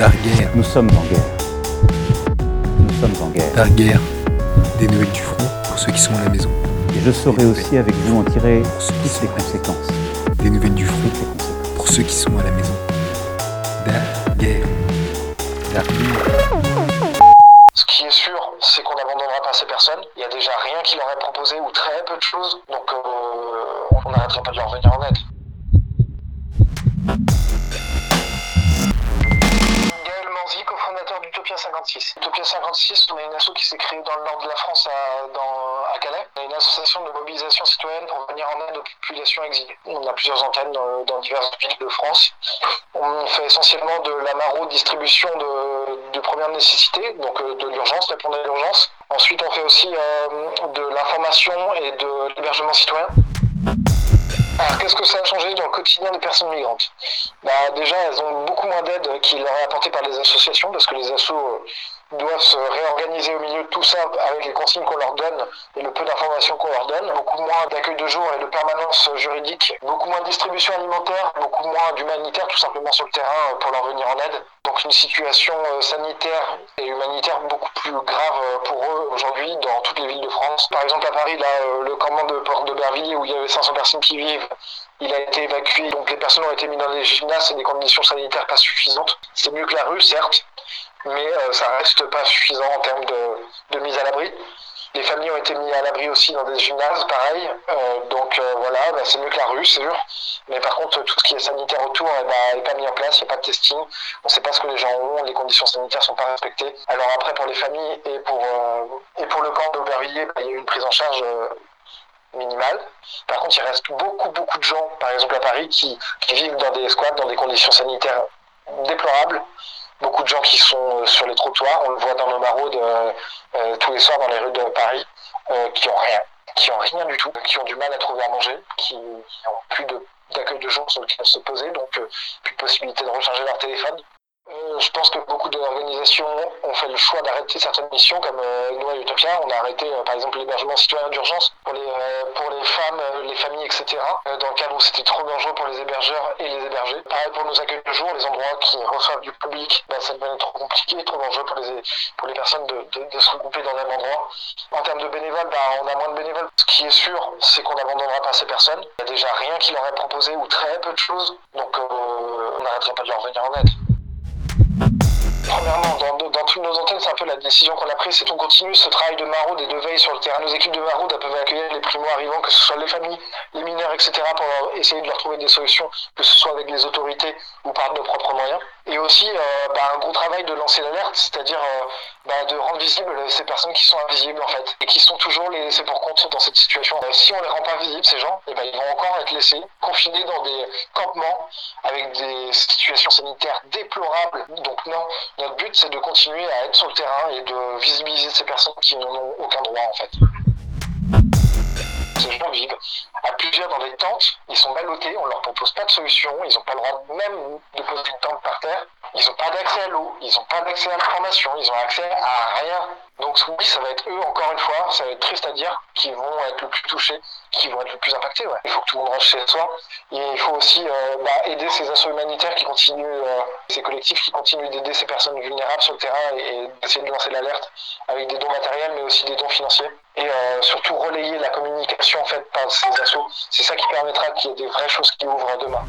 Darguerre. Nous sommes en guerre. Nous sommes en guerre. Darguerre. Des nouvelles du front pour ceux qui sont à la maison. Et je saurai aussi avec vous en tirer toutes les conséquences. Des nouvelles du front Toutes les conséquences. pour ceux qui sont à la maison. Darguerre. Darguerre. Ce qui est sûr, c'est qu'on n'abandonnera pas ces personnes. Il y a déjà rien qui leur est proposé ou très peu de choses. Donc euh, on n'arrêtera pas de leur venir en aide. d'Utopia 56. Utopia 56, on est une asso qui s'est créée dans le nord de la France, à, Calais. On est une association de mobilisation citoyenne pour venir en aide aux populations exilées. On a plusieurs antennes dans, diverses villes de France. On fait essentiellement de la maraude distribution de, de première nécessité, donc euh, de l'urgence, répondre à l'urgence. Ensuite, on fait aussi euh, de l'information et de l'hébergement citoyen. Qu'est-ce que ça a changé dans le quotidien des personnes migrantes? Bah, Déjà, elles ont beaucoup moins d'aide qui leur est apportée par les associations, parce que les assos euh, doivent se réorganiser au milieu de tout ça avec les consignes qu'on leur donne et le peu d'informations qu'on leur donne. Beaucoup moins d'accueil de jour et de permanence juridique, beaucoup moins de distribution alimentaire, beaucoup moins d'humanitaire tout simplement sur le terrain euh, pour leur venir en aide. Donc une situation euh, sanitaire et humanitaire beaucoup plus grave euh, pour eux aujourd'hui dans toutes les villes de France. Par exemple à Paris, euh, le campement de Porte de Bervilliers où il y avait 500 personnes qui vivent, il a été évacué, donc les personnes ont été mises dans des gymnases, c'est des conditions sanitaires pas suffisantes. C'est mieux que la rue, certes, mais ça reste pas suffisant en termes de mise à l'abri. Les familles ont été mises à l'abri aussi dans des gymnases, pareil. Euh, donc euh, voilà, bah, c'est mieux que la rue, c'est sûr. Mais par contre, tout ce qui est sanitaire autour n'est bah, est pas mis en place, il n'y a pas de testing. On ne sait pas ce que les gens ont, les conditions sanitaires sont pas respectées. Alors après, pour les familles et pour, euh, et pour le camp d'Aubervilliers, bah, il y a eu une prise en charge minimale. Par contre, il reste beaucoup, beaucoup de gens, par exemple à Paris, qui, qui vivent dans des squats, dans des conditions sanitaires déplorables. Beaucoup de gens qui sont euh, sur les trottoirs, on le voit dans nos maraudes euh, euh, tous les soirs dans les rues de Paris, qui ont rien, qui ont rien du tout, qui ont du mal à trouver à manger, qui n'ont plus de- d'accueil de jour sur lequel se poser, donc plus de possibilité de recharger leur téléphone. Euh, je pense que beaucoup d'organisations ont fait le choix d'arrêter certaines missions, comme euh, nous à Utopia, on a arrêté euh, par exemple l'hébergement citoyen d'urgence pour les, femmes, les familles, etc. dans le cadre où c'était trop dangereux pour les hébergeurs et les hébergés. Pareil pour nos accueils de jour, les endroits qui reçoivent du public, bah, ça devenait trop compliqué, trop dangereux pour les, personnes de, se regrouper dans même endroit. En termes de bénévoles, bah, on a moins de bénévoles. Ce qui est sûr, c'est qu'on n'abandonnera pas ces personnes. Il n'y a déjà rien qui leur est proposé ou très peu de choses, donc on n'arrêtera pas de leur venir en aide. Premièrement, dans, dans nos antennes, c'est un peu la décision qu'on a prise, c'est qu'on continue ce travail de maraude et de veille sur le terrain. Nos équipes de maraude peuvent accueillir les primo-arrivants, que ce soit les familles, les mineurs, etc., pour essayer de leur trouver des solutions, que ce soit avec les autorités ou par nos propres moyens. Et aussi, euh, bah, un gros travail de lancer l'alerte, c'est-à-dire euh, bah, de rendre visibles ces personnes qui sont invisibles, en fait, et qui sont toujours les laissés pour compte dans cette situation. Euh, si on les rend pas visibles, ces gens, eh ben, ils vont encore être laissés confinés dans des campements avec des situations sanitaires déplorables. Donc non, notre but, c'est de continuer à être sur le terrain et de visibiliser ces personnes qui n'en ont aucun droit, en fait. Ces gens vivent à plusieurs dans des tentes, ils sont ballottés, on leur propose pas de solution, ils n'ont pas le droit même de poser une tente par terre, ils n'ont pas d'accès à l'eau, ils n'ont pas d'accès à l'information, ils ont accès à rien. Donc oui, ça va être eux, encore une fois, ça va être triste à dire, qui vont être le plus touchés, qui vont être le plus impactés. Il faut que tout le monde rentre chez soi. Et il faut aussi euh, bah, aider ces assauts humanitaires qui continuent, euh, ces collectifs qui continuent d'aider ces personnes vulnérables sur le terrain et, d'essayer de lancer l'alerte avec des dons matériels, mais aussi des dons financiers. Et euh, surtout relayer la communication faite par ces assauts. C'est ça qui permettra qu'il y ait des vraies choses qui ouvrent demain.